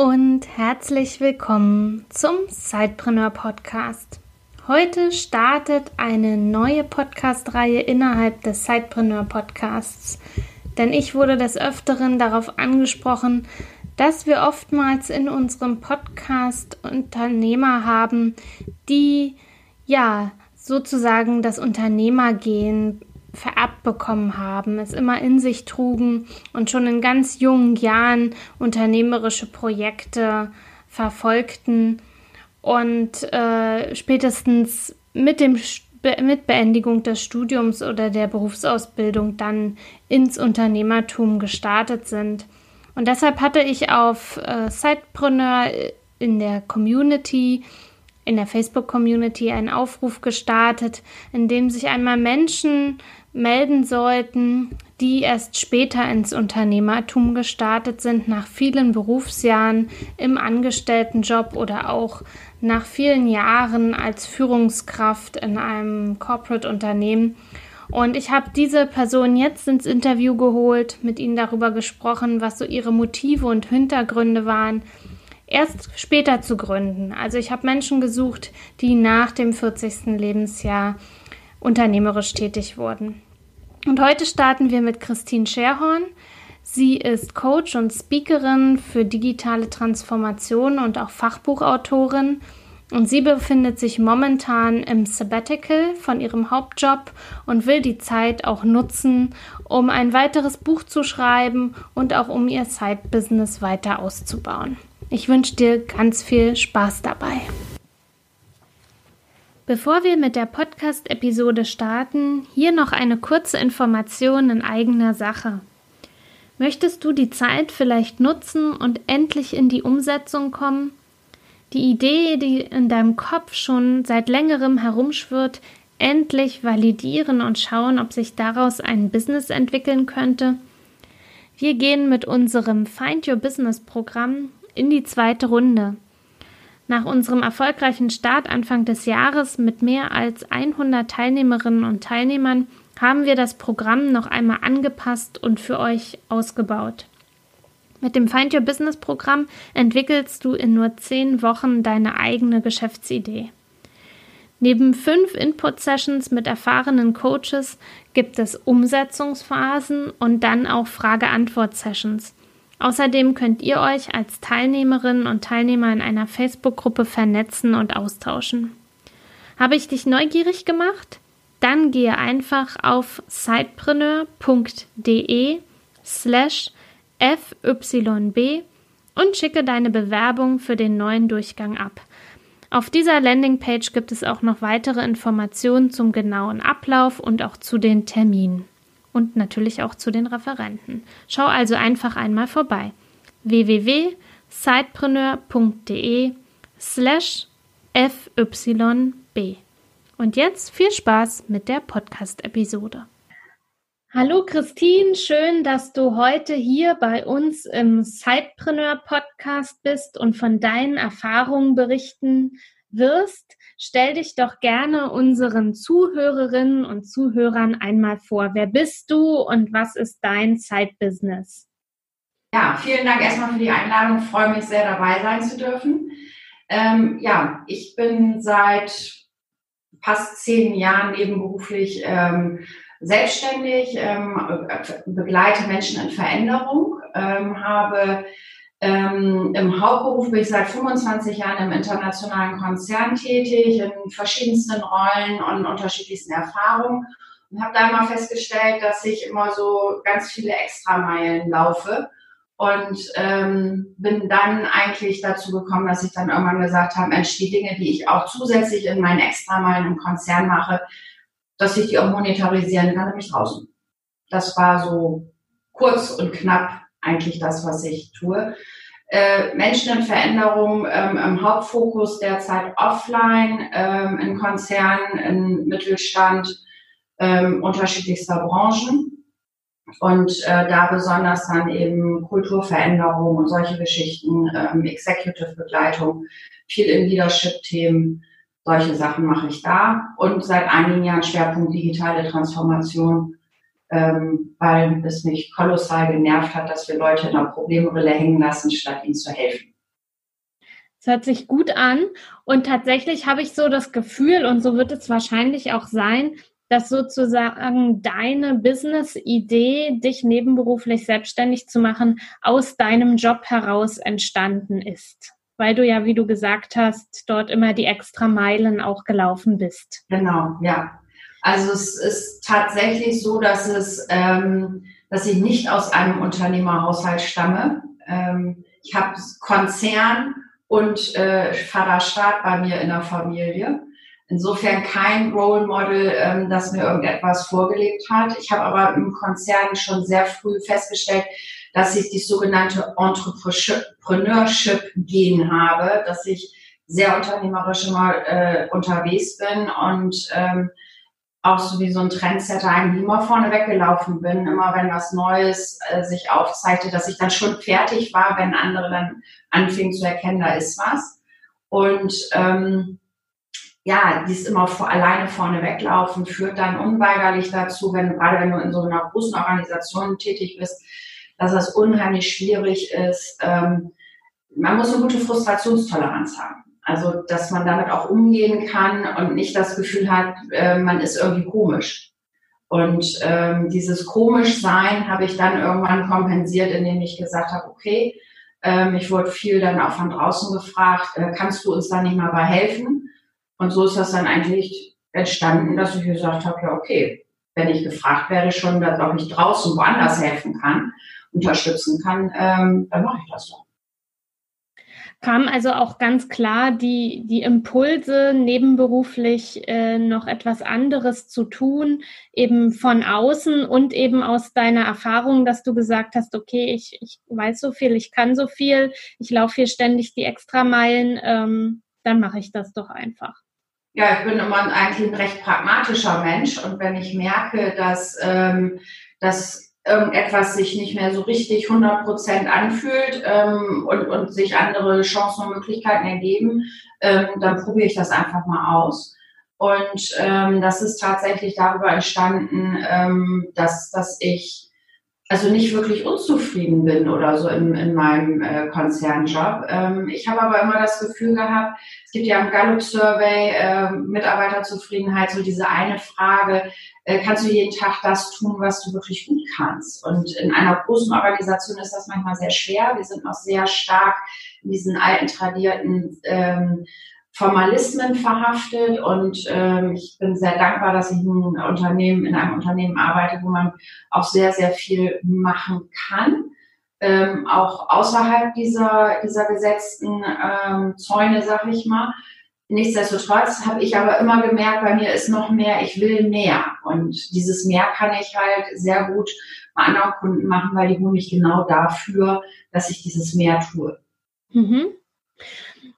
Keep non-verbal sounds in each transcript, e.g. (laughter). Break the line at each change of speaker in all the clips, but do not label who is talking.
Und herzlich willkommen zum Sidepreneur Podcast. Heute startet eine neue Podcast-Reihe innerhalb des Sidepreneur Podcasts, denn ich wurde des Öfteren darauf angesprochen, dass wir oftmals in unserem Podcast Unternehmer haben, die ja sozusagen das Unternehmergehen vererbt bekommen haben, es immer in sich trugen und schon in ganz jungen Jahren unternehmerische Projekte verfolgten und äh, spätestens mit dem mit Beendigung des Studiums oder der Berufsausbildung dann ins Unternehmertum gestartet sind. Und deshalb hatte ich auf äh, Sidepreneur in der Community, in der Facebook-Community einen Aufruf gestartet, in dem sich einmal Menschen melden sollten, die erst später ins Unternehmertum gestartet sind, nach vielen Berufsjahren im Angestelltenjob oder auch nach vielen Jahren als Führungskraft in einem Corporate-Unternehmen. Und ich habe diese Person jetzt ins Interview geholt, mit ihnen darüber gesprochen, was so ihre Motive und Hintergründe waren, erst später zu gründen. Also ich habe Menschen gesucht, die nach dem 40. Lebensjahr unternehmerisch tätig wurden. Und heute starten wir mit Christine Scherhorn. Sie ist Coach und Speakerin für digitale Transformation und auch Fachbuchautorin. Und sie befindet sich momentan im Sabbatical von ihrem Hauptjob und will die Zeit auch nutzen, um ein weiteres Buch zu schreiben und auch um ihr Side-Business weiter auszubauen. Ich wünsche dir ganz viel Spaß dabei. Bevor wir mit der Podcast-Episode starten, hier noch eine kurze Information in eigener Sache. Möchtest du die Zeit vielleicht nutzen und endlich in die Umsetzung kommen? Die Idee, die in deinem Kopf schon seit längerem herumschwirrt, endlich validieren und schauen, ob sich daraus ein Business entwickeln könnte? Wir gehen mit unserem Find Your Business Programm in die zweite Runde. Nach unserem erfolgreichen Start Anfang des Jahres mit mehr als 100 Teilnehmerinnen und Teilnehmern haben wir das Programm noch einmal angepasst und für euch ausgebaut. Mit dem Find Your Business Programm entwickelst du in nur 10 Wochen deine eigene Geschäftsidee. Neben fünf Input-Sessions mit erfahrenen Coaches gibt es Umsetzungsphasen und dann auch Frage-Antwort-Sessions. Außerdem könnt ihr euch als Teilnehmerinnen und Teilnehmer in einer Facebook-Gruppe vernetzen und austauschen. Habe ich dich neugierig gemacht? Dann gehe einfach auf sidepreneur.de slash fyb und schicke deine Bewerbung für den neuen Durchgang ab. Auf dieser Landingpage gibt es auch noch weitere Informationen zum genauen Ablauf und auch zu den Terminen und natürlich auch zu den Referenten. Schau also einfach einmal vorbei. www.sidepreneur.de slash fyb. Und jetzt viel Spaß mit der Podcast-Episode. Hallo Christine, schön, dass du heute hier bei uns im Sidepreneur Podcast bist und von deinen Erfahrungen berichten wirst. Stell dich doch gerne unseren Zuhörerinnen und Zuhörern einmal vor. Wer bist du und was ist dein Zeitbusiness?
Ja, vielen Dank erstmal für die Einladung. Ich freue mich sehr, dabei sein zu dürfen. Ähm, ja, ich bin seit fast zehn Jahren nebenberuflich ähm, selbstständig, ähm, begleite Menschen in Veränderung, ähm, habe ähm, Im Hauptberuf bin ich seit 25 Jahren im internationalen Konzern tätig, in verschiedensten Rollen und unterschiedlichsten Erfahrungen und habe da immer festgestellt, dass ich immer so ganz viele Extrameilen laufe und ähm, bin dann eigentlich dazu gekommen, dass ich dann irgendwann gesagt habe, Mensch, die Dinge, die ich auch zusätzlich in meinen Extrameilen im Konzern mache, dass ich die auch monetarisieren kann, nämlich draußen. Das war so kurz und knapp eigentlich das, was ich tue. Äh, Menschen in Veränderung ähm, im Hauptfokus derzeit offline, ähm, in Konzernen, in Mittelstand, ähm, unterschiedlichster Branchen. Und äh, da besonders dann eben Kulturveränderung und solche Geschichten, ähm, Executive-Begleitung, viel in Leadership-Themen, solche Sachen mache ich da. Und seit einigen Jahren Schwerpunkt digitale Transformation, ähm, weil es mich kolossal genervt hat, dass wir Leute in einer Problemrille hängen lassen, statt ihnen zu helfen.
Das hört sich gut an. Und tatsächlich habe ich so das Gefühl, und so wird es wahrscheinlich auch sein, dass sozusagen deine Business-Idee, dich nebenberuflich selbstständig zu machen, aus deinem Job heraus entstanden ist. Weil du ja, wie du gesagt hast, dort immer die extra Meilen auch gelaufen bist.
Genau, ja. Also es ist tatsächlich so, dass es, ähm, dass ich nicht aus einem Unternehmerhaushalt stamme. Ähm, ich habe Konzern und äh, Vaterstaat bei mir in der Familie. Insofern kein Role Model, ähm, das mir irgendetwas vorgelegt hat. Ich habe aber im Konzern schon sehr früh festgestellt, dass ich die sogenannte Entrepreneurship-Gen habe, dass ich sehr unternehmerisch immer äh, unterwegs bin und ähm, auch so wie so ein Trendsetter eigentlich immer vorne weggelaufen bin, immer wenn was Neues äh, sich aufzeigte, dass ich dann schon fertig war, wenn andere dann anfingen zu erkennen, da ist was. Und ähm, ja, dies immer vor, alleine vorne weglaufen führt dann unweigerlich dazu, wenn, gerade wenn du in so einer großen Organisation tätig bist, dass es unheimlich schwierig ist. Ähm, man muss eine gute Frustrationstoleranz haben. Also, dass man damit auch umgehen kann und nicht das Gefühl hat, äh, man ist irgendwie komisch. Und ähm, dieses Komischsein habe ich dann irgendwann kompensiert, indem ich gesagt habe, okay, ähm, ich wurde viel dann auch von draußen gefragt, äh, kannst du uns da nicht mal bei helfen? Und so ist das dann eigentlich entstanden, dass ich gesagt habe, ja, okay, wenn ich gefragt werde schon, dass ob ich draußen woanders helfen kann, unterstützen kann, ähm, dann mache ich das doch
kam also auch ganz klar die, die Impulse, nebenberuflich äh, noch etwas anderes zu tun, eben von außen und eben aus deiner Erfahrung, dass du gesagt hast, okay, ich, ich weiß so viel, ich kann so viel, ich laufe hier ständig die Extrameilen, ähm, dann mache ich das doch einfach.
Ja, ich bin immer eigentlich ein recht pragmatischer Mensch und wenn ich merke, dass, ähm, dass irgendetwas sich nicht mehr so richtig 100 Prozent anfühlt ähm, und, und sich andere Chancen und Möglichkeiten ergeben, ähm, dann probiere ich das einfach mal aus. Und ähm, das ist tatsächlich darüber entstanden, ähm, dass, dass ich also nicht wirklich unzufrieden bin oder so in, in meinem äh, Konzernjob. Ähm, ich habe aber immer das Gefühl gehabt, es gibt ja im Gallup-Survey äh, Mitarbeiterzufriedenheit so diese eine Frage, äh, kannst du jeden Tag das tun, was du wirklich gut kannst? Und in einer großen Organisation ist das manchmal sehr schwer. Wir sind noch sehr stark in diesen alten, tradierten ähm, Formalismen verhaftet und ähm, ich bin sehr dankbar, dass ich in, ein Unternehmen, in einem Unternehmen arbeite, wo man auch sehr, sehr viel machen kann. Ähm, auch außerhalb dieser, dieser gesetzten ähm, Zäune, sag ich mal. Nichtsdestotrotz habe ich aber immer gemerkt, bei mir ist noch mehr, ich will mehr. Und dieses mehr kann ich halt sehr gut bei anderen Kunden machen, weil die holen mich genau dafür, dass ich dieses mehr tue.
Mhm.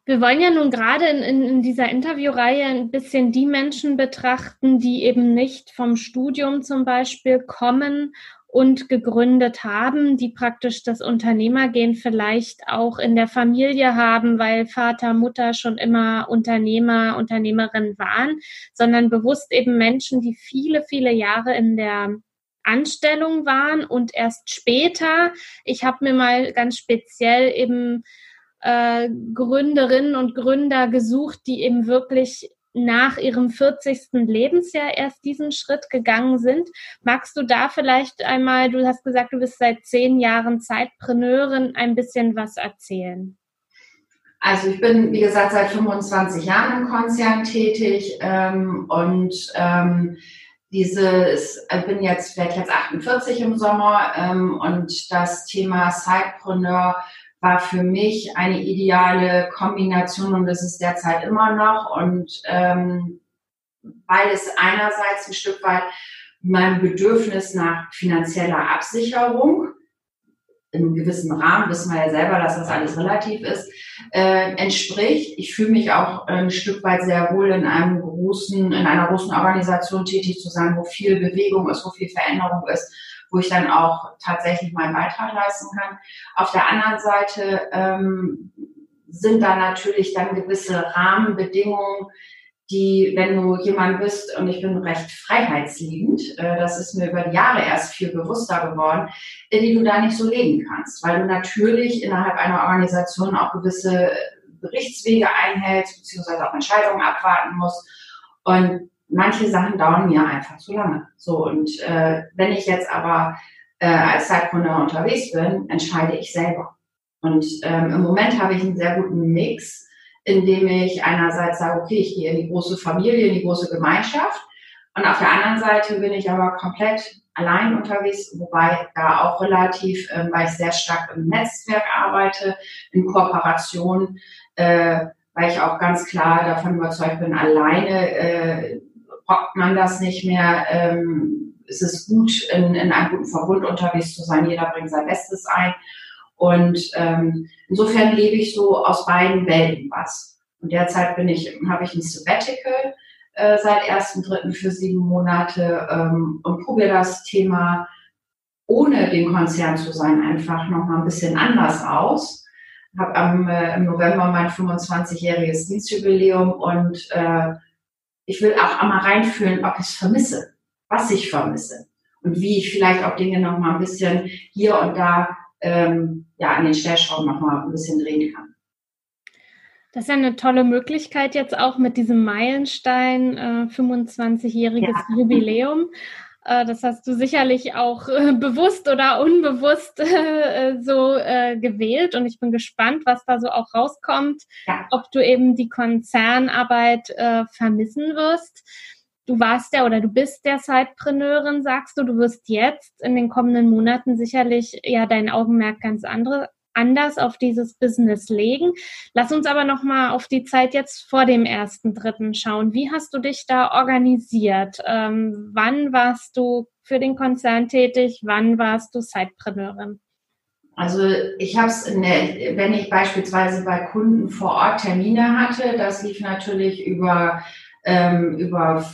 Wir wollen ja nun gerade in, in, in, dieser Interviewreihe ein bisschen die Menschen betrachten, die eben nicht vom Studium zum Beispiel kommen und gegründet haben, die praktisch das Unternehmergehen vielleicht auch in der Familie haben, weil Vater, Mutter schon immer Unternehmer, Unternehmerin waren, sondern bewusst eben Menschen, die viele, viele Jahre in der Anstellung waren und erst später, ich habe mir mal ganz speziell eben äh, Gründerinnen und Gründer gesucht, die eben wirklich nach ihrem 40. Lebensjahr erst diesen Schritt gegangen sind. Magst du da vielleicht einmal, du hast gesagt, du bist seit zehn Jahren Zeitpreneurin, ein bisschen was erzählen?
Also ich bin, wie gesagt, seit 25 Jahren im Konzern tätig ähm, und ähm, dieses, ich bin jetzt, werde jetzt 48 im Sommer ähm, und das Thema Sidepreneur war für mich eine ideale Kombination und das ist derzeit immer noch. Und ähm, weil es einerseits ein Stück weit mein Bedürfnis nach finanzieller Absicherung im gewissen Rahmen, wissen wir ja selber, dass das alles relativ ist, äh, entspricht. Ich fühle mich auch ein Stück weit sehr wohl in einem großen, in einer großen Organisation tätig zu sein, wo viel Bewegung ist, wo viel Veränderung ist, wo ich dann auch tatsächlich meinen Beitrag leisten kann. Auf der anderen Seite ähm, sind da natürlich dann gewisse Rahmenbedingungen, die, wenn du jemand bist, und ich bin recht freiheitsliebend, äh, das ist mir über die Jahre erst viel bewusster geworden, die du da nicht so leben kannst, weil du natürlich innerhalb einer Organisation auch gewisse Berichtswege einhältst, beziehungsweise auch Entscheidungen abwarten musst. Und manche Sachen dauern mir einfach zu lange. So, und äh, wenn ich jetzt aber äh, als Zeitpreneur unterwegs bin, entscheide ich selber. Und ähm, im Moment habe ich einen sehr guten Mix indem ich einerseits sage, okay, ich gehe in die große Familie, in die große Gemeinschaft. Und auf der anderen Seite bin ich aber komplett allein unterwegs, wobei da auch relativ, äh, weil ich sehr stark im Netzwerk arbeite, in Kooperation, äh, weil ich auch ganz klar davon überzeugt bin, alleine äh, braucht man das nicht mehr. Ähm, es ist gut, in, in einem guten Verbund unterwegs zu sein. Jeder bringt sein Bestes ein. Und ähm, insofern lebe ich so aus beiden Welten was. Und derzeit bin ich, habe ich ein Sabbatical äh, seit 1.3. für sieben Monate ähm, und probiere das Thema ohne den Konzern zu sein einfach nochmal ein bisschen anders aus. Habe am äh, im November mein 25-jähriges Dienstjubiläum und äh, ich will auch einmal reinfühlen, ob ich es vermisse, was ich vermisse und wie ich vielleicht auch Dinge nochmal ein bisschen hier und da ähm, ja, an den Stellschrauben nochmal ein bisschen drehen kann.
Das ist ja eine tolle Möglichkeit jetzt auch mit diesem Meilenstein, äh, 25-jähriges ja. Jubiläum. Äh, das hast du sicherlich auch äh, (laughs) bewusst oder unbewusst äh, so äh, gewählt. Und ich bin gespannt, was da so auch rauskommt, ja. ob du eben die Konzernarbeit vermissen wirst. Du warst ja oder du bist der Sidepreneurin, sagst du, du wirst jetzt in den kommenden Monaten sicherlich ja dein Augenmerk ganz andere anders auf dieses Business legen. Lass uns aber noch mal auf die Zeit jetzt vor dem ersten Dritten schauen. Wie hast du dich da organisiert? Ähm, wann warst du für den Konzern tätig? Wann warst du Sidepreneurin?
Also ich habe es, wenn ich beispielsweise bei Kunden vor Ort Termine hatte, das lief natürlich über ähm, über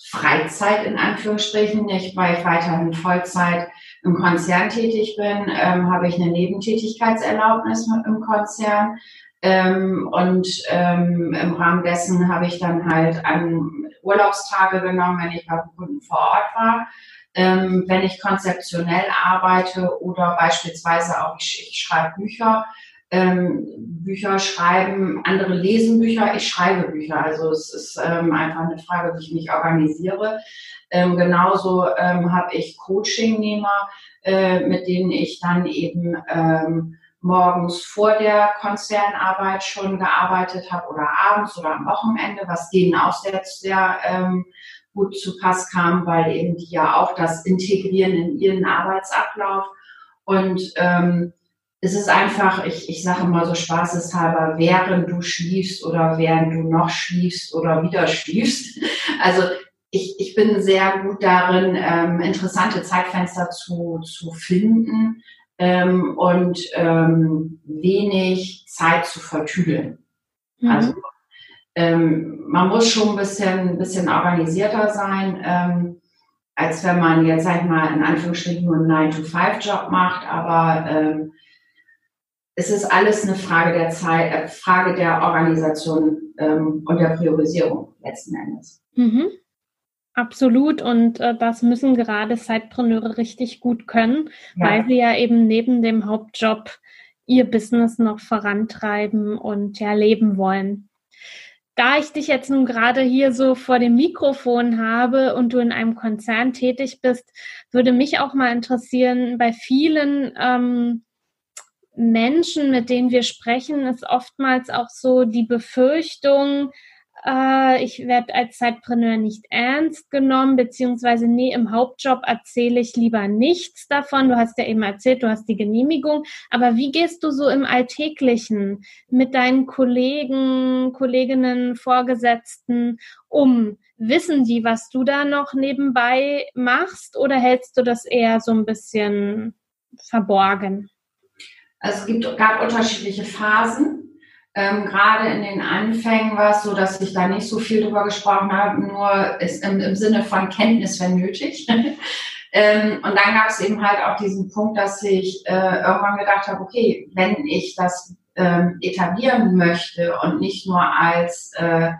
Freizeit in Anführungsstrichen. Ich, ich weiterhin Vollzeit im Konzern tätig bin, ähm, habe ich eine Nebentätigkeitserlaubnis im Konzern. Ähm, und ähm, im Rahmen dessen habe ich dann halt an Urlaubstage genommen, wenn ich bei Kunden vor Ort war. Ähm, wenn ich konzeptionell arbeite oder beispielsweise auch ich, ich schreibe Bücher, ähm, Bücher schreiben, andere lesen Bücher, ich schreibe Bücher. Also es ist ähm, einfach eine Frage, wie ich mich organisiere. Ähm, genauso ähm, habe ich Coachingnehmer, äh, mit denen ich dann eben ähm, morgens vor der Konzernarbeit schon gearbeitet habe oder abends oder am Wochenende, was denen auch sehr, sehr ähm, gut zu Pass kam, weil eben die ja auch das integrieren in ihren Arbeitsablauf. Und ähm, es ist einfach, ich, ich sage mal so spaßeshalber, während du schliefst oder während du noch schliefst oder wieder schliefst. (laughs) Also ich, ich bin sehr gut darin, ähm, interessante Zeitfenster zu, zu finden ähm, und ähm, wenig Zeit zu vertüdeln. Mhm. Also ähm, man muss schon ein bisschen, ein bisschen organisierter sein, ähm, als wenn man jetzt, sag ich mal, in Anführungsstrichen nur einen 9-to-5-Job macht, aber ähm, es ist alles eine Frage der Zeit, äh, Frage der Organisation ähm, und der Priorisierung letzten Endes.
Mhm. Absolut und äh, das müssen gerade Zeitpreneure richtig gut können, ja. weil sie ja eben neben dem Hauptjob ihr Business noch vorantreiben und ja leben wollen. Da ich dich jetzt nun gerade hier so vor dem Mikrofon habe und du in einem Konzern tätig bist, würde mich auch mal interessieren, bei vielen ähm, Menschen, mit denen wir sprechen, ist oftmals auch so die Befürchtung, äh, ich werde als Zeitpreneur nicht ernst genommen, beziehungsweise nee, im Hauptjob erzähle ich lieber nichts davon. Du hast ja eben erzählt, du hast die Genehmigung, aber wie gehst du so im Alltäglichen mit deinen Kollegen, Kolleginnen, Vorgesetzten um? Wissen die, was du da noch nebenbei machst oder hältst du das eher so ein bisschen verborgen?
Also es gibt, gab unterschiedliche Phasen. Ähm, gerade in den Anfängen war es so, dass ich da nicht so viel drüber gesprochen habe, nur ist im, im Sinne von Kenntnis, wenn nötig. (laughs) ähm, und dann gab es eben halt auch diesen Punkt, dass ich äh, irgendwann gedacht habe, okay, wenn ich das ähm, etablieren möchte und nicht nur als äh,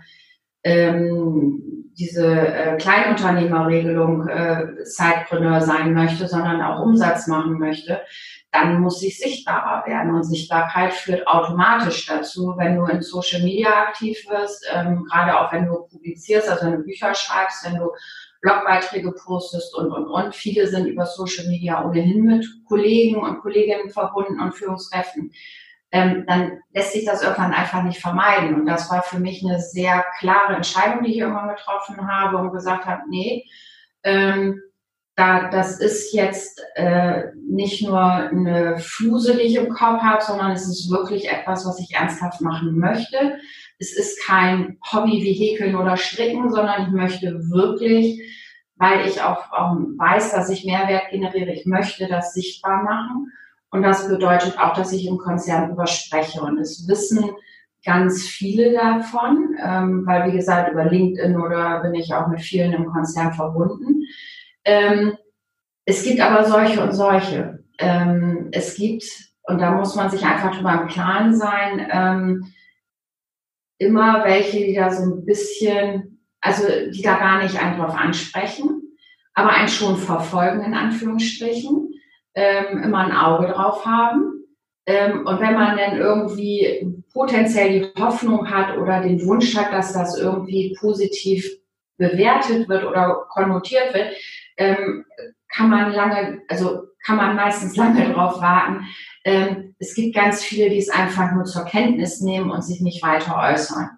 ähm, diese äh, Kleinunternehmerregelung äh, Zeitpreneur sein möchte, sondern auch Umsatz machen möchte, dann muss ich sichtbarer werden. Und Sichtbarkeit führt automatisch dazu, wenn du in Social Media aktiv wirst, ähm, gerade auch wenn du publizierst, also wenn du Bücher schreibst, wenn du Blogbeiträge postest und, und, und. Viele sind über Social Media ohnehin mit Kollegen und Kolleginnen verbunden und Führungskräften. Ähm, dann lässt sich das irgendwann einfach nicht vermeiden. Und das war für mich eine sehr klare Entscheidung, die ich irgendwann getroffen habe und gesagt habe, nee, ähm, da, das ist jetzt äh, nicht nur eine Fluse, die ich im Kopf habe, sondern es ist wirklich etwas, was ich ernsthaft machen möchte. Es ist kein Hobby wie Häkeln oder Stricken, sondern ich möchte wirklich, weil ich auch, auch weiß, dass ich Mehrwert generiere, ich möchte das sichtbar machen. Und das bedeutet auch, dass ich im Konzern überspreche. Und es wissen ganz viele davon, ähm, weil wie gesagt, über LinkedIn oder bin ich auch mit vielen im Konzern verbunden. Ähm, es gibt aber solche und solche. Ähm, es gibt, und da muss man sich einfach drüber im Klaren sein, ähm, immer welche, die da so ein bisschen, also die da gar nicht einen drauf ansprechen, aber einen schon verfolgen, in Anführungsstrichen, ähm, immer ein Auge drauf haben. Ähm, und wenn man dann irgendwie potenziell die Hoffnung hat oder den Wunsch hat, dass das irgendwie positiv bewertet wird oder konnotiert wird, ähm, kann man lange, also kann man meistens lange drauf warten. Ähm, es gibt ganz viele, die es einfach nur zur Kenntnis nehmen und sich nicht weiter äußern.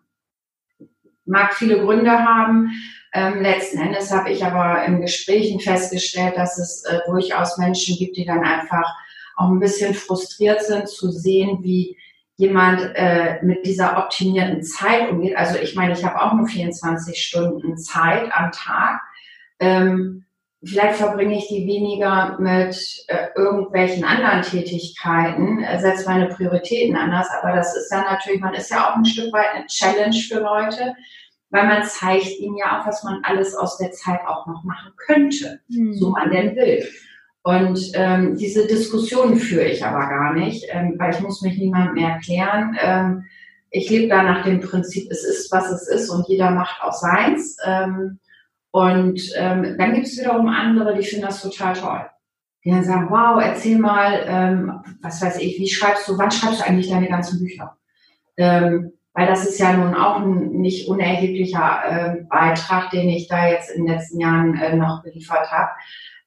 Mag viele Gründe haben. Ähm, letzten Endes habe ich aber in Gesprächen festgestellt, dass es äh, durchaus Menschen gibt, die dann einfach auch ein bisschen frustriert sind zu sehen, wie jemand äh, mit dieser optimierten Zeit umgeht. Also ich meine, ich habe auch nur 24 Stunden Zeit am Tag. Ähm, Vielleicht verbringe ich die weniger mit äh, irgendwelchen anderen Tätigkeiten, äh, setze meine Prioritäten anders. Aber das ist dann natürlich, man ist ja auch ein Stück weit eine Challenge für Leute, weil man zeigt ihnen ja auch, was man alles aus der Zeit auch noch machen könnte, mhm. so man denn will. Und ähm, diese Diskussion führe ich aber gar nicht, ähm, weil ich muss mich niemandem mehr erklären. Ähm, ich lebe da nach dem Prinzip, es ist, was es ist und jeder macht auch seins. Ähm, und ähm, dann gibt es wiederum andere, die finden das total toll. Die dann sagen, wow, erzähl mal, ähm, was weiß ich, wie schreibst du, wann schreibst du eigentlich deine ganzen Bücher? Ähm, weil das ist ja nun auch ein nicht unerheblicher äh, Beitrag, den ich da jetzt in den letzten Jahren äh, noch geliefert habe.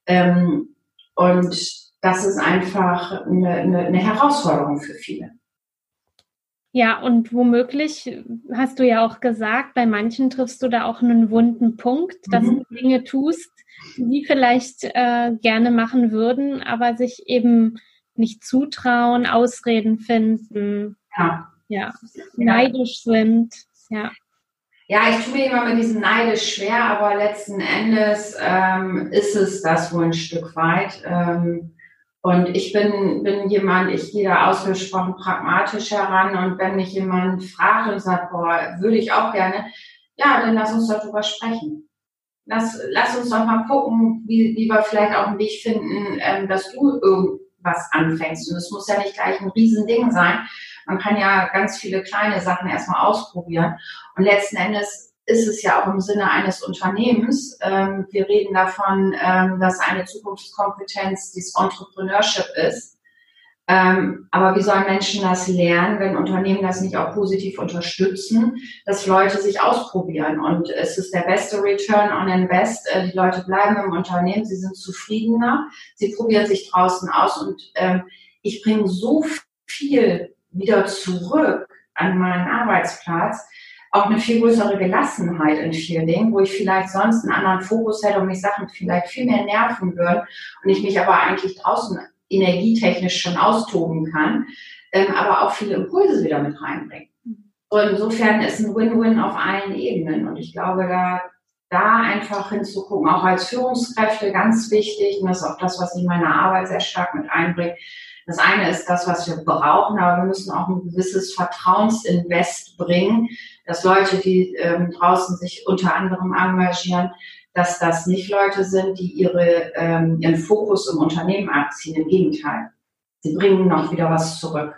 Ähm, und das ist einfach eine, eine, eine Herausforderung für viele.
Ja, und womöglich hast du ja auch gesagt, bei manchen triffst du da auch einen wunden Punkt, dass mhm. du Dinge tust, die vielleicht äh, gerne machen würden, aber sich eben nicht zutrauen, Ausreden finden, ja, ja. neidisch sind, ja.
Ja, ich tue mir immer mit diesem neidisch schwer, aber letzten Endes ähm, ist es das wohl ein Stück weit. Ähm, und ich bin, bin jemand, ich gehe da ausgesprochen pragmatisch heran. Und wenn mich jemand fragt und sagt, boah, würde ich auch gerne, ja, dann lass uns darüber sprechen. Lass, lass uns doch mal gucken, wie, wie wir vielleicht auch einen Weg finden, ähm, dass du irgendwas anfängst. Und es muss ja nicht gleich ein Riesending sein. Man kann ja ganz viele kleine Sachen erstmal ausprobieren. Und letzten Endes ist es ja auch im Sinne eines Unternehmens. Ähm, wir reden davon, ähm, dass eine Zukunftskompetenz dieses Entrepreneurship ist. Ähm, aber wie sollen Menschen das lernen, wenn Unternehmen das nicht auch positiv unterstützen, dass Leute sich ausprobieren? Und es ist der beste Return on Invest. Äh, die Leute bleiben im Unternehmen, sie sind zufriedener, sie probieren sich draußen aus und ich bringe so viel wieder zurück an meinen Arbeitsplatz, auch eine viel größere Gelassenheit in vielen Dingen, wo ich vielleicht sonst einen anderen Fokus hätte und mich Sachen vielleicht viel mehr nerven würden und ich mich aber eigentlich draußen energietechnisch schon austoben kann, ähm, aber auch viele Impulse wieder mit reinbringen. Und insofern ist ein Win-Win auf allen Ebenen und ich glaube, da, da einfach hinzugucken, auch als Führungskräfte ganz wichtig, und das ist auch das, was ich in meiner Arbeit sehr stark mit einbringe, Das eine ist das, was wir brauchen, aber wir müssen auch ein gewisses Vertrauensinvest bringen, dass Leute, die ähm, draußen sich unter anderem engagieren, dass das nicht Leute sind, die ihre, ähm, ihren Fokus im Unternehmen abziehen. Im Gegenteil. Sie bringen noch wieder was zurück.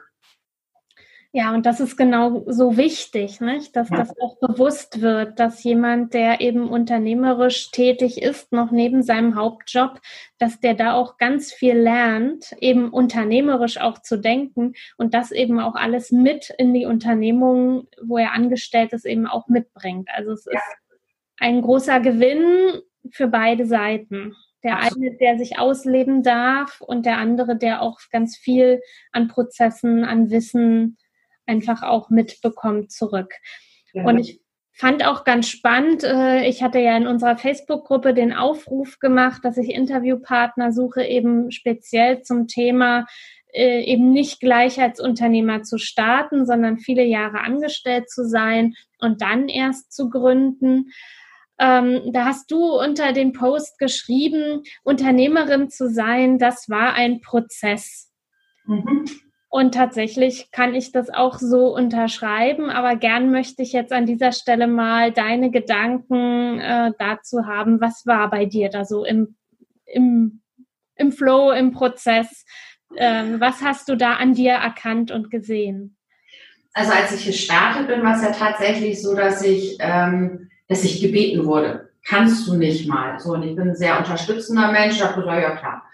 Ja, und das ist genau so wichtig, nicht? dass ja. das auch bewusst wird, dass jemand, der eben unternehmerisch tätig ist, noch neben seinem Hauptjob, dass der da auch ganz viel lernt, eben unternehmerisch auch zu denken und das eben auch alles mit in die Unternehmung, wo er angestellt ist, eben auch mitbringt. Also es ja. ist ein großer Gewinn für beide Seiten. Der eine, der sich ausleben darf und der andere, der auch ganz viel an Prozessen, an Wissen, einfach auch mitbekommt zurück. Ja. Und ich fand auch ganz spannend, äh, ich hatte ja in unserer Facebook-Gruppe den Aufruf gemacht, dass ich Interviewpartner suche, eben speziell zum Thema äh, eben nicht gleich als Unternehmer zu starten, sondern viele Jahre angestellt zu sein und dann erst zu gründen. Ähm, da hast du unter dem Post geschrieben, Unternehmerin zu sein, das war ein Prozess. Mhm. Und tatsächlich kann ich das auch so unterschreiben, aber gern möchte ich jetzt an dieser Stelle mal deine Gedanken äh, dazu haben. Was war bei dir da so im, im, im Flow, im Prozess? Ähm, was hast du da an dir erkannt und gesehen?
Also als ich gestartet bin, war es ja tatsächlich so, dass ich, ähm, dass ich gebeten wurde. Kannst du nicht mal? So, und ich bin ein sehr unterstützender Mensch, da dachte, ja klar.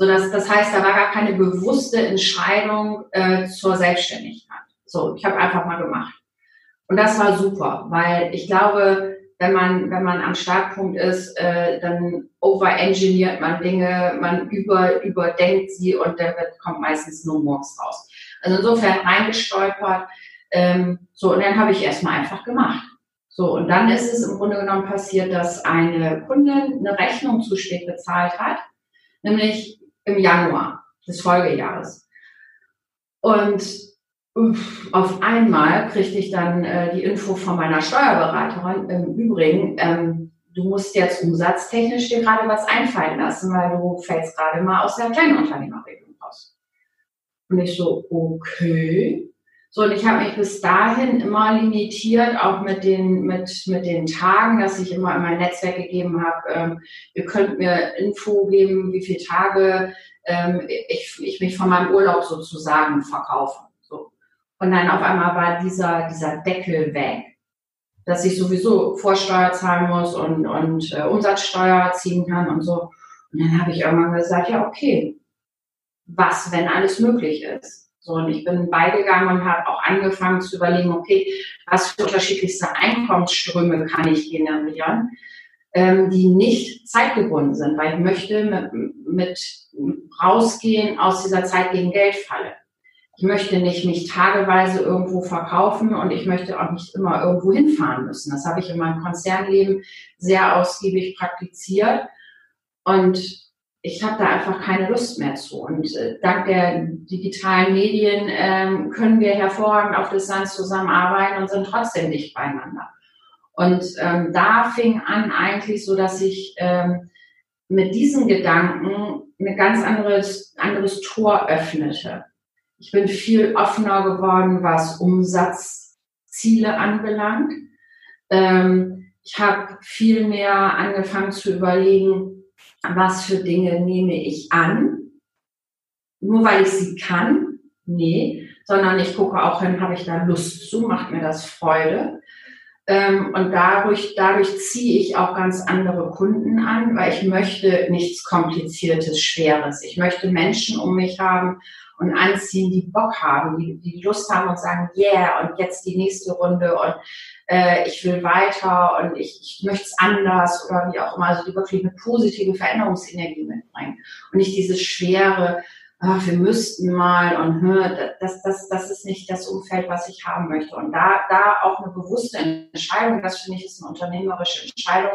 So, das, das heißt, da war gar keine bewusste Entscheidung äh, zur Selbstständigkeit. So, ich habe einfach mal gemacht. Und das war super, weil ich glaube, wenn man, wenn man am Startpunkt ist, äh, dann overengineert man Dinge, man über, überdenkt sie und dann kommt meistens nur Murks raus. Also insofern reingestolpert. Ähm, so, und dann habe ich erstmal einfach gemacht. So, und dann ist es im Grunde genommen passiert, dass eine Kundin eine Rechnung zu spät bezahlt hat, nämlich im Januar des Folgejahres. Und auf einmal kriegte ich dann äh, die Info von meiner Steuerberaterin, im Übrigen, ähm, du musst jetzt umsatztechnisch dir gerade was einfallen lassen, weil du fällst gerade mal aus der Kleinunternehmerregelung raus. Und ich so, okay. So, und ich habe mich bis dahin immer limitiert, auch mit den, mit, mit den Tagen, dass ich immer in mein Netzwerk gegeben habe, ähm, ihr könnt mir Info geben, wie viele Tage ähm, ich, ich mich von meinem Urlaub sozusagen verkaufe. So. Und dann auf einmal war dieser, dieser Deckel weg, dass ich sowieso Vorsteuer zahlen muss und, und äh, Umsatzsteuer ziehen kann und so. Und dann habe ich irgendwann gesagt, ja, okay, was, wenn alles möglich ist? So, und ich bin beigegangen und habe auch angefangen zu überlegen, okay, was für unterschiedlichste Einkommensströme kann ich generieren, ähm, die nicht zeitgebunden sind, weil ich möchte mit, mit rausgehen aus dieser Zeit gegen Geldfalle. Ich möchte nicht mich tageweise irgendwo verkaufen und ich möchte auch nicht immer irgendwo hinfahren müssen. Das habe ich in meinem Konzernleben sehr ausgiebig praktiziert. Und ich habe da einfach keine Lust mehr zu. Und äh, dank der digitalen Medien ähm, können wir hervorragend auf Distanz zusammenarbeiten und sind trotzdem nicht beieinander. Und ähm, da fing an eigentlich so, dass ich ähm, mit diesen Gedanken ein ganz anderes, anderes Tor öffnete. Ich bin viel offener geworden, was Umsatzziele anbelangt. Ähm, ich habe viel mehr angefangen zu überlegen, was für Dinge nehme ich an, nur weil ich sie kann, nee, sondern ich gucke auch hin, habe ich da Lust zu, macht mir das Freude. Ähm, und dadurch, dadurch ziehe ich auch ganz andere Kunden an, weil ich möchte nichts Kompliziertes, Schweres. Ich möchte Menschen um mich haben und anziehen, die Bock haben, die, die Lust haben und sagen, yeah, und jetzt die nächste Runde und äh, ich will weiter und ich, ich möchte es anders oder wie auch immer, also die wirklich eine positive Veränderungsenergie mitbringen und nicht dieses schwere, ach, wir müssten mal und das, das, das ist nicht das Umfeld, was ich haben möchte. Und da, da auch eine bewusste Entscheidung, das finde ich ist eine unternehmerische Entscheidung,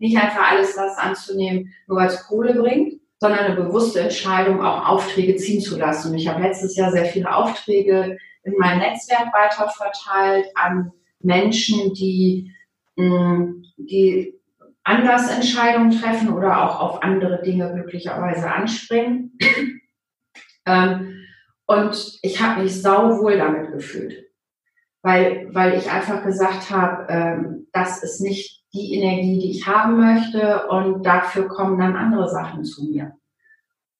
nicht einfach alles das anzunehmen, nur weil es Kohle bringt, sondern eine bewusste Entscheidung, auch Aufträge ziehen zu lassen. Und ich habe letztes Jahr sehr viele Aufträge in mein Netzwerk weiter verteilt an Menschen, die, mm, die anders Entscheidungen treffen oder auch auf andere Dinge glücklicherweise anspringen. Ähm, Und ich habe mich sauwohl damit gefühlt, weil, weil ich einfach gesagt habe, ähm, das ist nicht die Energie, die ich haben möchte und dafür kommen dann andere Sachen zu mir.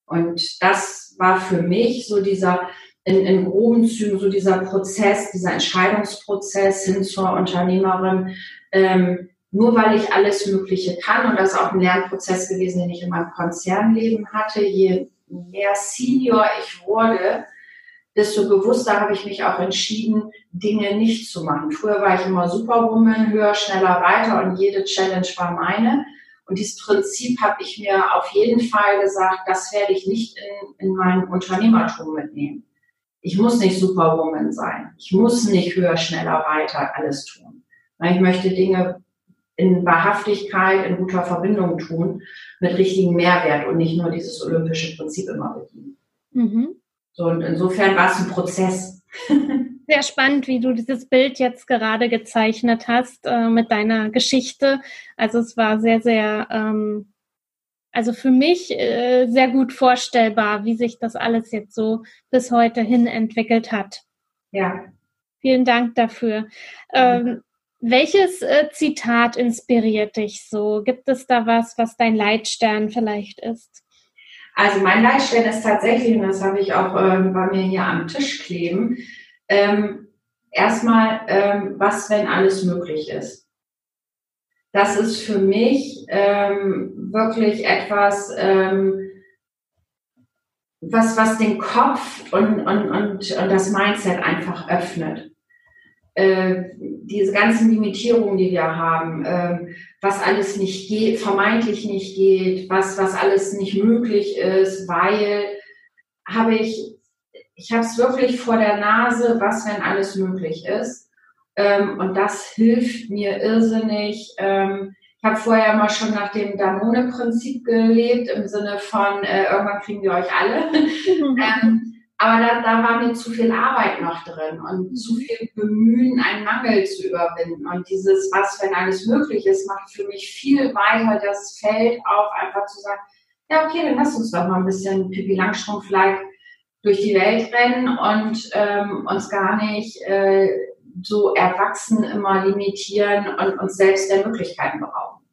Und das war für mich so dieser, in, in groben Zügen, so dieser Prozess, dieser Entscheidungsprozess hin zur Unternehmerin, ähm, nur weil ich alles Mögliche kann und das ist auch ein Lernprozess gewesen, den ich in meinem Konzernleben hatte, je mehr Senior ich wurde, desto bewusster habe ich mich auch entschieden, Dinge nicht zu machen. Früher war ich immer Superwoman, höher, schneller, weiter und jede Challenge war meine. Und dieses Prinzip habe ich mir auf jeden Fall gesagt, das werde ich nicht in, in mein Unternehmertum mitnehmen. Ich muss nicht Superwoman sein. Ich muss nicht höher, schneller, weiter alles tun. Ich möchte Dinge in Wahrhaftigkeit, in guter Verbindung tun, mit richtigem Mehrwert und nicht nur dieses olympische Prinzip immer bedienen. Mhm. So, und insofern war es ein Prozess. (laughs)
Sehr spannend, wie du dieses Bild jetzt gerade gezeichnet hast äh, mit deiner Geschichte. Also es war sehr, sehr, ähm, also für mich äh, sehr gut vorstellbar, wie sich das alles jetzt so bis heute hin entwickelt hat.
Ja.
Vielen Dank dafür. Ähm, welches äh, Zitat inspiriert dich so? Gibt es da was, was dein Leitstern vielleicht ist?
Also mein Leitstern ist tatsächlich, und das habe ich auch ähm, bei mir hier am Tisch kleben, ähm, erstmal, ähm, was, wenn alles möglich ist. Das ist für mich ähm, wirklich etwas, ähm, was, was den Kopf und, und, und, und das Mindset einfach öffnet äh, diese ganzen Limitierungen, die wir haben, äh, was alles nicht geht, vermeintlich nicht geht, was, was alles nicht möglich ist, weil habe ich, ich habe es wirklich vor der Nase, was, wenn alles möglich ist. Ähm, und das hilft mir irrsinnig. Ähm, ich habe vorher immer schon nach dem Danone-Prinzip gelebt, im Sinne von, äh, irgendwann kriegen wir euch alle. (laughs) ähm, aber da, da war mir zu viel Arbeit noch drin und zu viel Bemühen, einen Mangel zu überwinden. Und dieses, was, wenn alles möglich ist, macht für mich viel weiter das Feld auf, einfach zu sagen, ja, okay, dann lass uns doch mal ein bisschen Pipi Langstrumpf-like durch die Welt rennen und ähm, uns gar nicht äh, so erwachsen immer limitieren und uns selbst der Möglichkeiten berauben.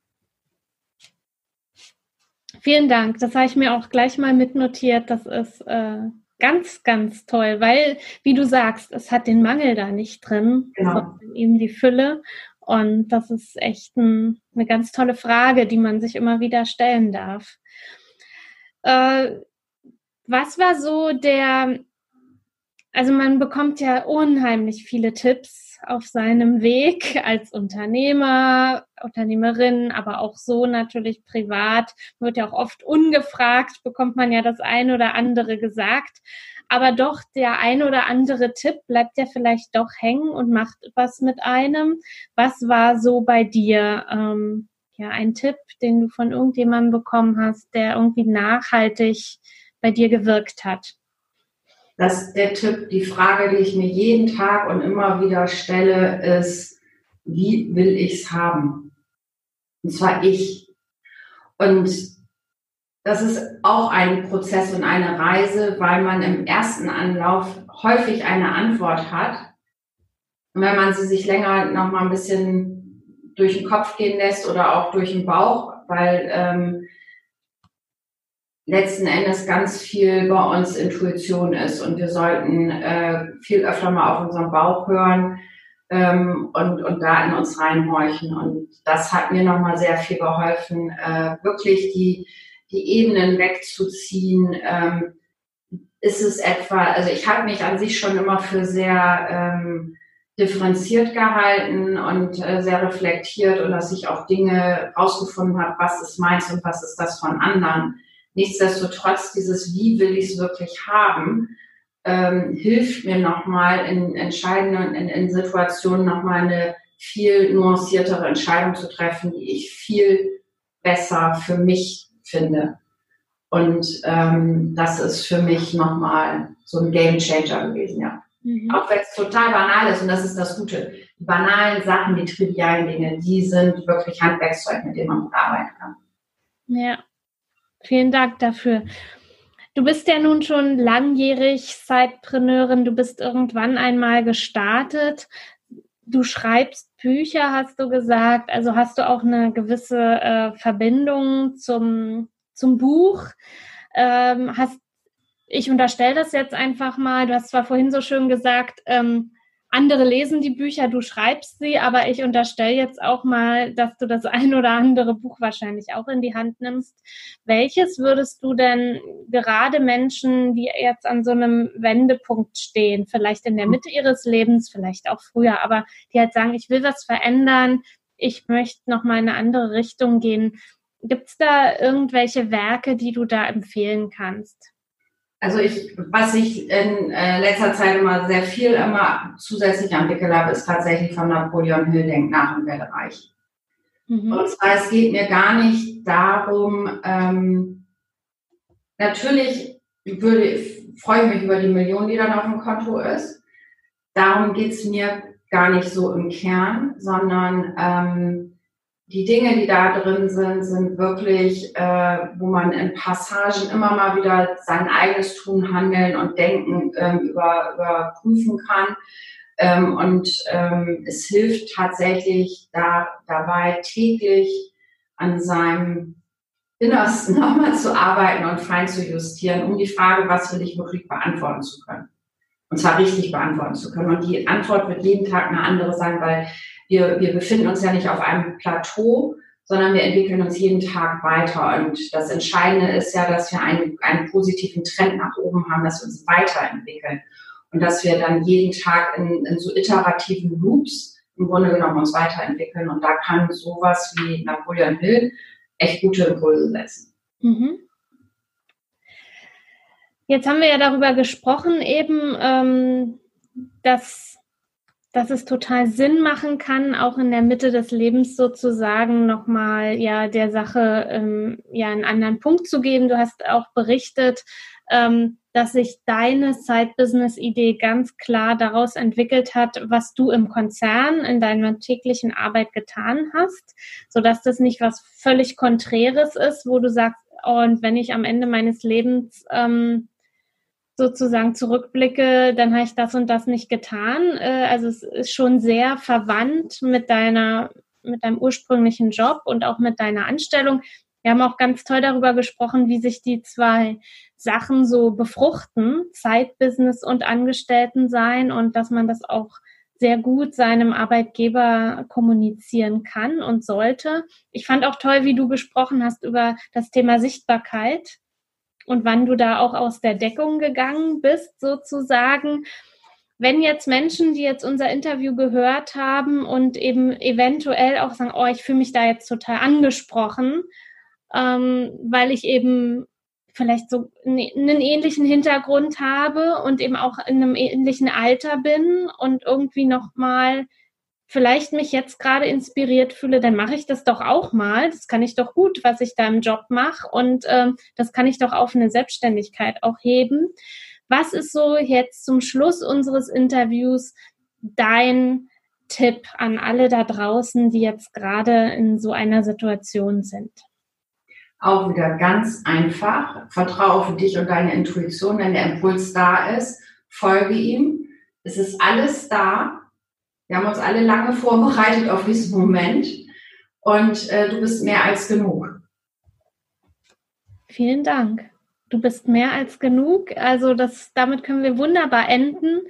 Vielen Dank. Das habe ich mir auch gleich mal mitnotiert. Das ist äh, ganz, ganz toll, weil, wie du sagst, es hat den Mangel da nicht drin, genau. sondern eben die Fülle. Und das ist echt ein, eine ganz tolle Frage, die man sich immer wieder stellen darf. Äh, was war so der, also man bekommt ja unheimlich viele Tipps auf seinem Weg als Unternehmer, Unternehmerin, aber auch so natürlich privat, wird ja auch oft ungefragt, bekommt man ja das eine oder andere gesagt. Aber doch der ein oder andere Tipp bleibt ja vielleicht doch hängen und macht was mit einem. Was war so bei dir? Ähm, ja, ein Tipp, den du von irgendjemandem bekommen hast, der irgendwie nachhaltig bei dir gewirkt hat?
Dass der Tipp, die Frage, die ich mir jeden Tag und immer wieder stelle, ist, wie will ich es haben? Und zwar ich. Und das ist auch ein Prozess und eine Reise, weil man im ersten Anlauf häufig eine Antwort hat. Und wenn man sie sich länger noch mal ein bisschen durch den Kopf gehen lässt oder auch durch den Bauch, weil ähm, letzten Endes ganz viel bei uns Intuition ist und wir sollten äh, viel öfter mal auf unseren Bauch hören ähm, und, und da in uns reinhorchen. Und das hat mir nochmal sehr viel geholfen, äh, wirklich die, die Ebenen wegzuziehen. Ähm, ist es etwa, also ich habe mich an sich schon immer für sehr ähm, differenziert gehalten und äh, sehr reflektiert und dass ich auch Dinge rausgefunden habe, was ist meins und was ist das von anderen Nichtsdestotrotz, dieses Wie will ich es wirklich haben, ähm, hilft mir nochmal in entscheidenden, in, in Situationen nochmal eine viel nuanciertere Entscheidung zu treffen, die ich viel besser für mich finde. Und ähm, das ist für mich nochmal so ein Game Changer gewesen, ja. Mhm. Auch wenn es total banal ist, und das ist das Gute. Die banalen Sachen, die trivialen Dinge, die sind wirklich Handwerkszeug, mit dem man gut arbeiten kann.
Ja, Vielen Dank dafür. Du bist ja nun schon langjährig Sidepreneurin. Du bist irgendwann einmal gestartet. Du schreibst Bücher, hast du gesagt. Also hast du auch eine gewisse äh, Verbindung zum, zum Buch. Ähm, hast, ich unterstelle das jetzt einfach mal. Du hast zwar vorhin so schön gesagt, ähm, andere lesen die Bücher, du schreibst sie, aber ich unterstelle jetzt auch mal, dass du das (laughs) ein oder andere Buch wahrscheinlich auch in die Hand nimmst. Welches würdest du denn gerade Menschen, die jetzt an so einem Wendepunkt stehen, vielleicht in der Mitte ihres Lebens, vielleicht auch früher, aber die halt sagen, ich will was verändern, ich möchte noch mal in eine andere Richtung gehen. Gibt es da irgendwelche Werke, die du da empfehlen kannst?
Also ich, was ich in äh, letzter Zeit immer sehr viel immer zusätzlich entwickelt habe, ist tatsächlich von Napoleon Hill Denk nach und werde reich. Mhm. Und zwar, es geht mir gar nicht darum, ähm, natürlich würde, freue ich mich über die Million, die dann auf dem Konto ist. Darum geht's mir gar nicht so im Kern, sondern ähm, die Dinge, die da drin sind, sind wirklich, äh, wo man in Passagen immer mal wieder sein eigenes Tun, Handeln und Denken ähm, über, überprüfen kann. Ähm, und ähm, es hilft tatsächlich da, dabei, täglich an seinem Innersten (laughs) nochmal zu arbeiten und fein zu justieren, um die Frage, was will ich wirklich beantworten zu können. Und zwar richtig beantworten zu können. Und die Antwort wird jeden Tag eine andere sein, weil wir, wir befinden uns ja nicht auf einem Plateau, sondern wir entwickeln uns jeden Tag weiter. Und das Entscheidende ist ja, dass wir einen, einen positiven Trend nach oben haben, dass wir uns weiterentwickeln und dass wir dann jeden Tag in, in so iterativen Loops im Grunde genommen uns weiterentwickeln. Und da kann sowas wie Napoleon Hill echt gute Impulse setzen. Mhm.
Jetzt haben wir ja darüber gesprochen, eben, ähm, dass dass es total Sinn machen kann, auch in der Mitte des Lebens sozusagen nochmal ja der Sache ähm, ja einen anderen Punkt zu geben. Du hast auch berichtet, ähm, dass sich deine Side-Business-Idee ganz klar daraus entwickelt hat, was du im Konzern in deiner täglichen Arbeit getan hast, sodass das nicht was völlig Konträres ist, wo du sagst, oh, und wenn ich am Ende meines Lebens ähm, sozusagen zurückblicke, dann habe ich das und das nicht getan. Äh, also es ist schon sehr verwandt mit deiner, mit deinem ursprünglichen Job und auch mit deiner Anstellung. Wir haben auch ganz toll darüber gesprochen, wie sich die zwei Sachen so befruchten, Zeitbusiness und Angestellten sein und dass man das auch sehr gut seinem Arbeitgeber kommunizieren kann und sollte. Ich fand auch toll, wie du gesprochen hast über das Thema Sichtbarkeit und wann du da auch aus der Deckung gegangen bist, sozusagen. Wenn jetzt Menschen, die jetzt unser Interview gehört haben und eben eventuell auch sagen, oh, ich fühle mich da jetzt total angesprochen, ähm, weil ich eben vielleicht so einen ähnlichen Hintergrund habe und eben auch in einem ähnlichen Alter bin und irgendwie nochmal vielleicht mich jetzt gerade inspiriert fühle, dann mache ich das doch auch mal. Das kann ich doch gut, was ich da im Job mache und ähm, das kann ich doch auf eine Selbstständigkeit auch heben. Was ist so jetzt zum Schluss unseres Interviews dein Tipp an alle da draußen, die jetzt gerade in so einer Situation sind?
Auch wieder ganz einfach. Vertraue auf dich und deine Intuition. Wenn der Impuls da ist, folge ihm. Es ist alles da wir haben uns alle lange vorbereitet auf diesen Moment und äh, du bist mehr als genug.
Vielen Dank. Du bist mehr als genug. Also das, damit können wir wunderbar enden.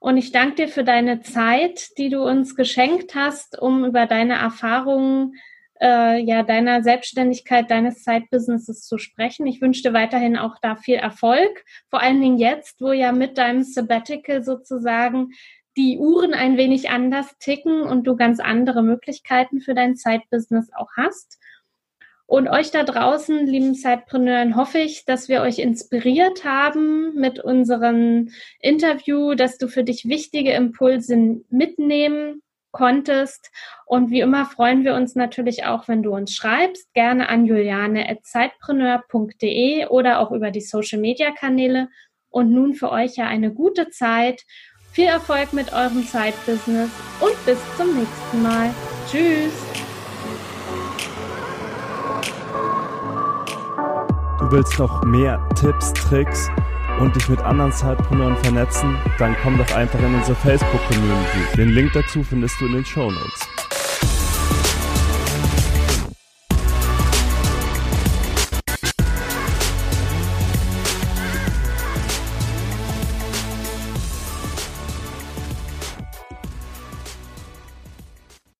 Und ich danke dir für deine Zeit, die du uns geschenkt hast, um über deine Erfahrungen äh, ja deiner Selbstständigkeit, deines Zeitbusinesses zu sprechen. Ich wünsche dir weiterhin auch da viel Erfolg, vor allen Dingen jetzt, wo ja mit deinem Sabbatical sozusagen die Uhren ein wenig anders ticken und du ganz andere Möglichkeiten für dein Zeitbusiness auch hast. Und euch da draußen, lieben Zeitpreneuren, hoffe ich, dass wir euch inspiriert haben mit unserem Interview, dass du für dich wichtige Impulse mitnehmen konntest. Und wie immer freuen wir uns natürlich auch, wenn du uns schreibst, gerne an juliane.zeitpreneur.de oder auch über die Social Media Kanäle. Und nun für euch ja eine gute Zeit viel Erfolg mit eurem Zeitbusiness und bis zum nächsten Mal. Tschüss!
willst noch mehr Tipps, Tricks und dich mit anderen Zeitpreneuren vernetzen, dann komm doch einfach in unsere Facebook-Community. Den Link dazu findest du in den Show Notes.